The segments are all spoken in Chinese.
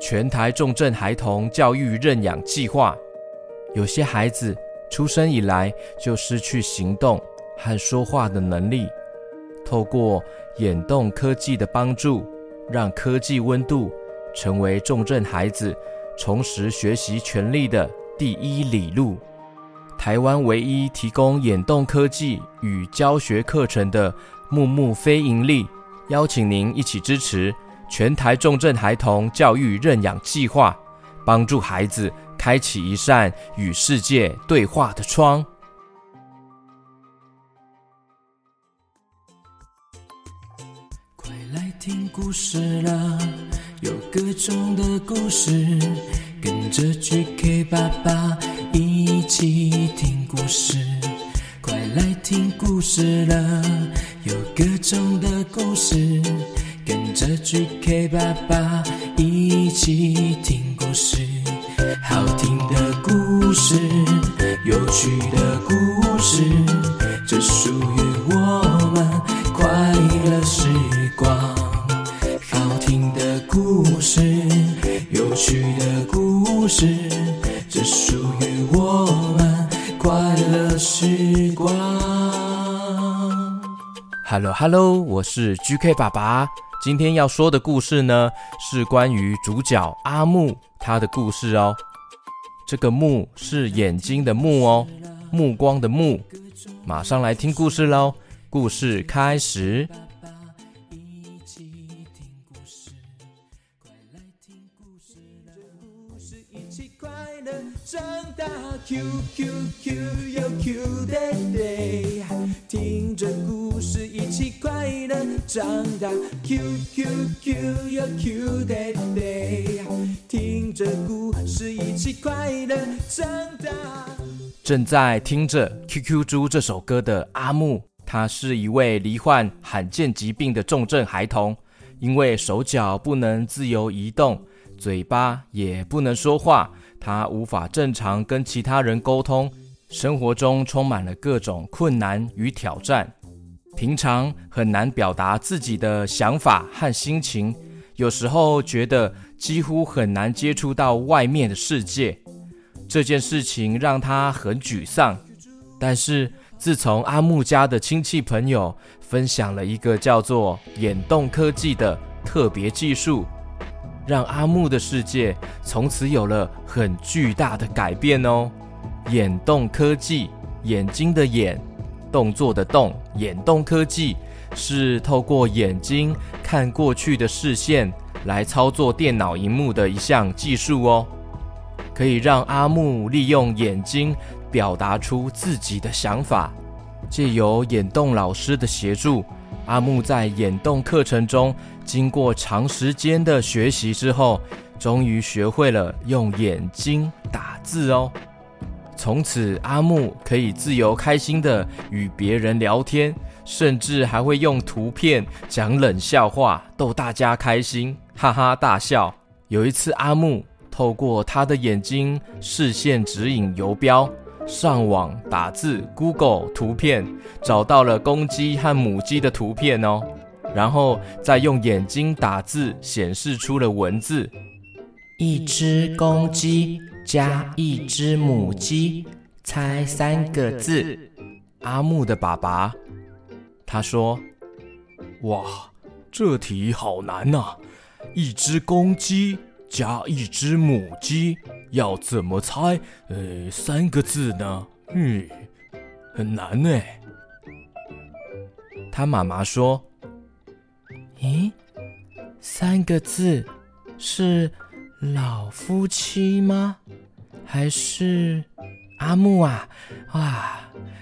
全台重症孩童教育认养计划。有些孩子出生以来就失去行动和说话的能力，透过眼动科技的帮助，让科技温度成为重症孩子重拾学习权利的第一里路。台湾唯一提供眼动科技与教学课程的木木非营利，邀请您一起支持全台重症孩童教育认养计划，帮助孩子开启一扇与世界对话的窗。快来听故事啦，有各种的故事，跟着 GK 爸爸一起听故事。快来听故事啦，有各种的故事，跟着 GK 爸爸一起听故事。好听的故事，有趣的故事，这属于我们快乐时光。好听的故事，有趣的故事，这属于我们快乐时光。Hello Hello，我是 GK 爸爸。今天要说的故事呢，是关于主角阿木他的故事哦。这个目是眼睛的目哦，目光的目。马上来听故事喽！故事开始。长大，Q Q Q 又 Q 的长大，Q Q Q 又 Q day，听着故事一起快乐。长大。正在听着《QQ 猪》这首歌的阿木，他是一位罹患罕见疾病的重症孩童，因为手脚不能自由移动，嘴巴也不能说话。他无法正常跟其他人沟通，生活中充满了各种困难与挑战，平常很难表达自己的想法和心情，有时候觉得几乎很难接触到外面的世界。这件事情让他很沮丧。但是自从阿木家的亲戚朋友分享了一个叫做眼动科技的特别技术。让阿木的世界从此有了很巨大的改变哦。眼动科技，眼睛的眼，动作的动，眼动科技是透过眼睛看过去的视线来操作电脑荧幕的一项技术哦，可以让阿木利用眼睛表达出自己的想法。借由眼动老师的协助，阿木在眼动课程中。经过长时间的学习之后，终于学会了用眼睛打字哦。从此，阿木可以自由开心地与别人聊天，甚至还会用图片讲冷笑话逗大家开心，哈哈大笑。有一次，阿木透过他的眼睛视线指引游标，上网打字，Google 图片，找到了公鸡和母鸡的图片哦。然后再用眼睛打字，显示出了文字：一只公鸡加一只母鸡，猜三个字。阿木的爸爸他说：“哇，这题好难呐！一只公鸡加一只母鸡，要怎么猜？呃，三个字呢？嗯，很难呢。”他妈妈说。咦，三个字是老夫妻吗？还是阿木啊？哇，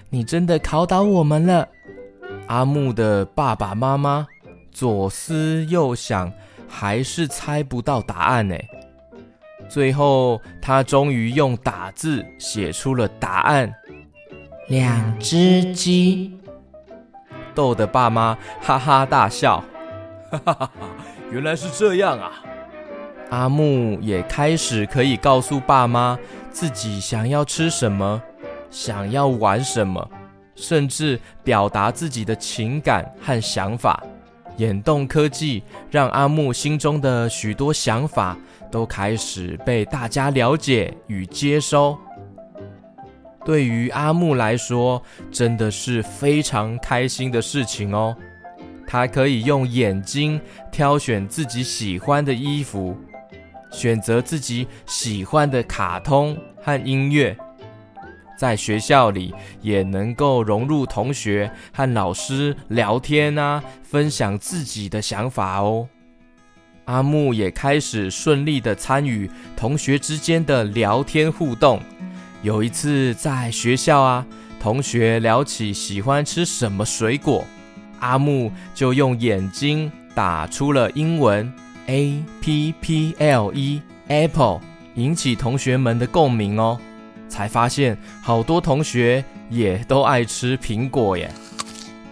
你真的考倒我们了！阿木的爸爸妈妈左思右想，还是猜不到答案呢。最后，他终于用打字写出了答案：两只鸡，逗得爸妈哈哈大笑。哈哈哈！原来是这样啊！阿木也开始可以告诉爸妈自己想要吃什么，想要玩什么，甚至表达自己的情感和想法，眼动科技让阿木心中的许多想法都开始被大家了解与接收。对于阿木来说，真的是非常开心的事情哦。他可以用眼睛挑选自己喜欢的衣服，选择自己喜欢的卡通和音乐。在学校里也能够融入同学和老师聊天啊，分享自己的想法哦。阿木也开始顺利地参与同学之间的聊天互动。有一次在学校啊，同学聊起喜欢吃什么水果，阿木就用眼睛打出了英文 A P P L E Apple，引起同学们的共鸣哦。才发现好多同学也都爱吃苹果耶。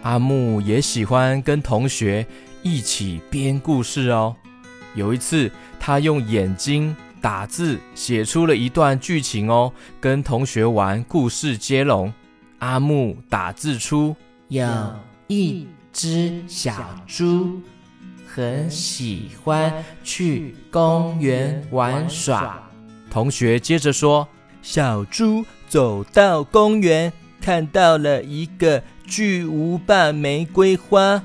阿木也喜欢跟同学一起编故事哦。有一次，他用眼睛打字写出了一段剧情哦，跟同学玩故事接龙。阿木打字出：有一只小猪，很喜欢去公园玩耍。同学接着说。小猪走到公园，看到了一个巨无霸玫瑰花。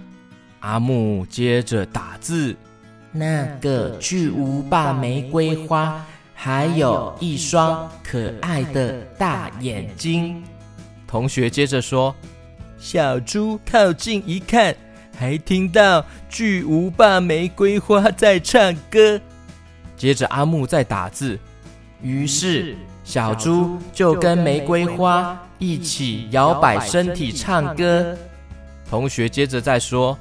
阿木接着打字：“那个巨无霸玫瑰花还有一双可爱的大眼睛。”同学接着说：“小猪靠近一看，还听到巨无霸玫瑰花在唱歌。”接着阿木在打字，于是。小猪就跟玫瑰花一起摇摆身体唱歌。同学接着再说，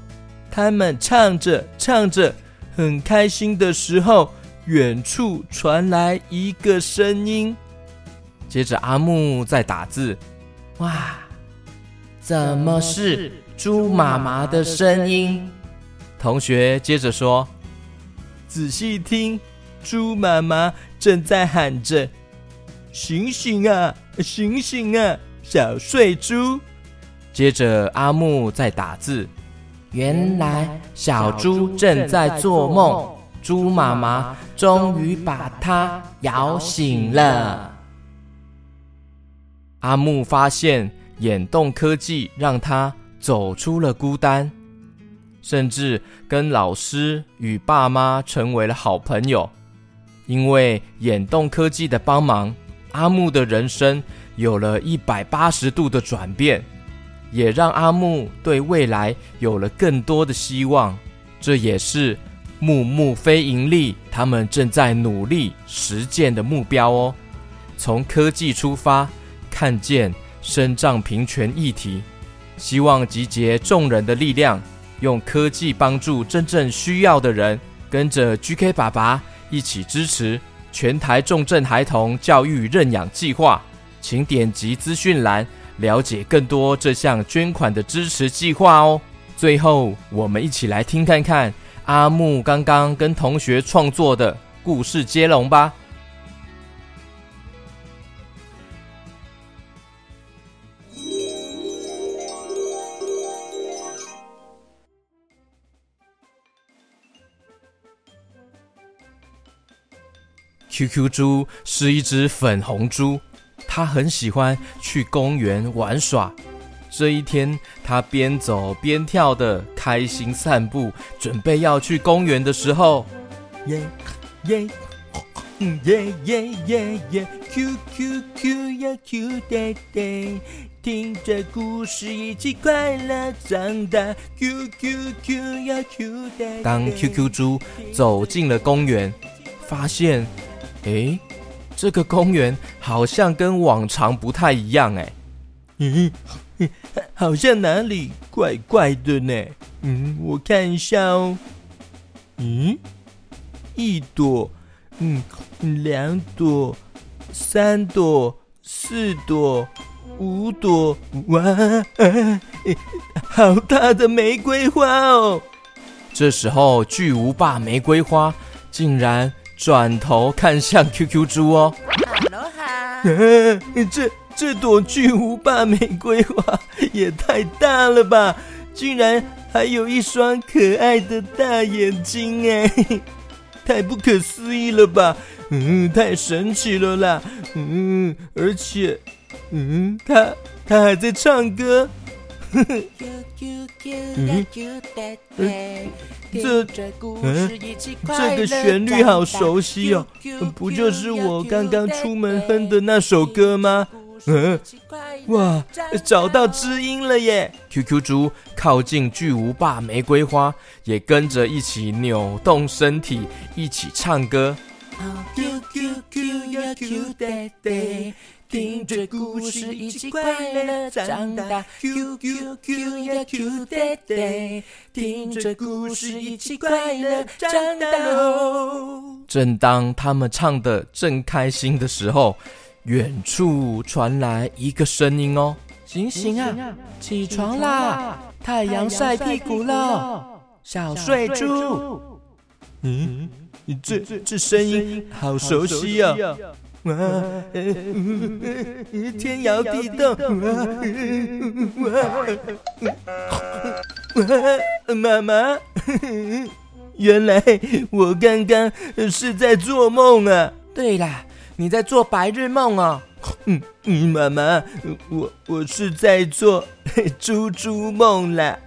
他们唱着唱着，很开心的时候，远处传来一个声音。接着阿木在打字，哇，怎么是猪妈妈的声音？同学接着说，仔细听，猪妈妈正在喊着。醒醒啊，醒醒啊，小睡猪！接着阿木在打字，原来小猪正在做梦，猪妈妈终于把它摇醒了。阿木发现眼动科技让他走出了孤单，甚至跟老师与爸妈成为了好朋友，因为眼动科技的帮忙。阿木的人生有了一百八十度的转变，也让阿木对未来有了更多的希望。这也是木木非盈利他们正在努力实践的目标哦。从科技出发，看见身障平权议题，希望集结众人的力量，用科技帮助真正需要的人。跟着 GK 爸爸一起支持。全台重症孩童教育认养计划，请点击资讯栏了解更多这项捐款的支持计划哦。最后，我们一起来听看看阿木刚刚跟同学创作的故事接龙吧。QQ 猪是一只粉红猪，它很喜欢去公园玩耍。这一天，它边走边跳的开心散步，准备要去公园的时候，耶耶，嗯耶耶耶耶，Q Q Q 呀 Q 爹爹，听着故事一起快乐长大，Q Q Q 呀 Q 爹爹。当 QQ 猪走进了公园，发现。诶，这个公园好像跟往常不太一样诶。嗯，好像哪里怪怪的呢？嗯，我看一下哦。嗯，一朵，嗯，两朵，三朵，四朵，五朵，哇，好大的玫瑰花哦！这时候巨无霸玫瑰花竟然。转头看向 QQ 猪哦，哈喽哈，这这朵巨无霸玫瑰花也太大了吧，竟然还有一双可爱的大眼睛，哎，太不可思议了吧？嗯，太神奇了啦！嗯，而且，嗯，它它还在唱歌。这，嗯，这个旋律好熟悉哦，不就是我刚刚出门哼的那首歌吗？嗯，哇，找到知音了耶！QQ 猪靠近巨无霸玫瑰花，也跟着一起扭动身体，一起唱歌。听着故事，一起快乐长大。Q Q Q 呀 Q 爹爹，听着故事，一起快乐长大。正当他们唱的正开心的时候，远处传来一个声音哦：“醒醒啊，起床啦！太阳晒屁股了，小睡猪。”嗯，这这声音好熟悉啊！哇，天摇地动！妈妈，原来我刚刚是在做梦啊！对啦，你在做白日梦啊！嗯嗯，妈妈，我我是在做猪猪梦啦！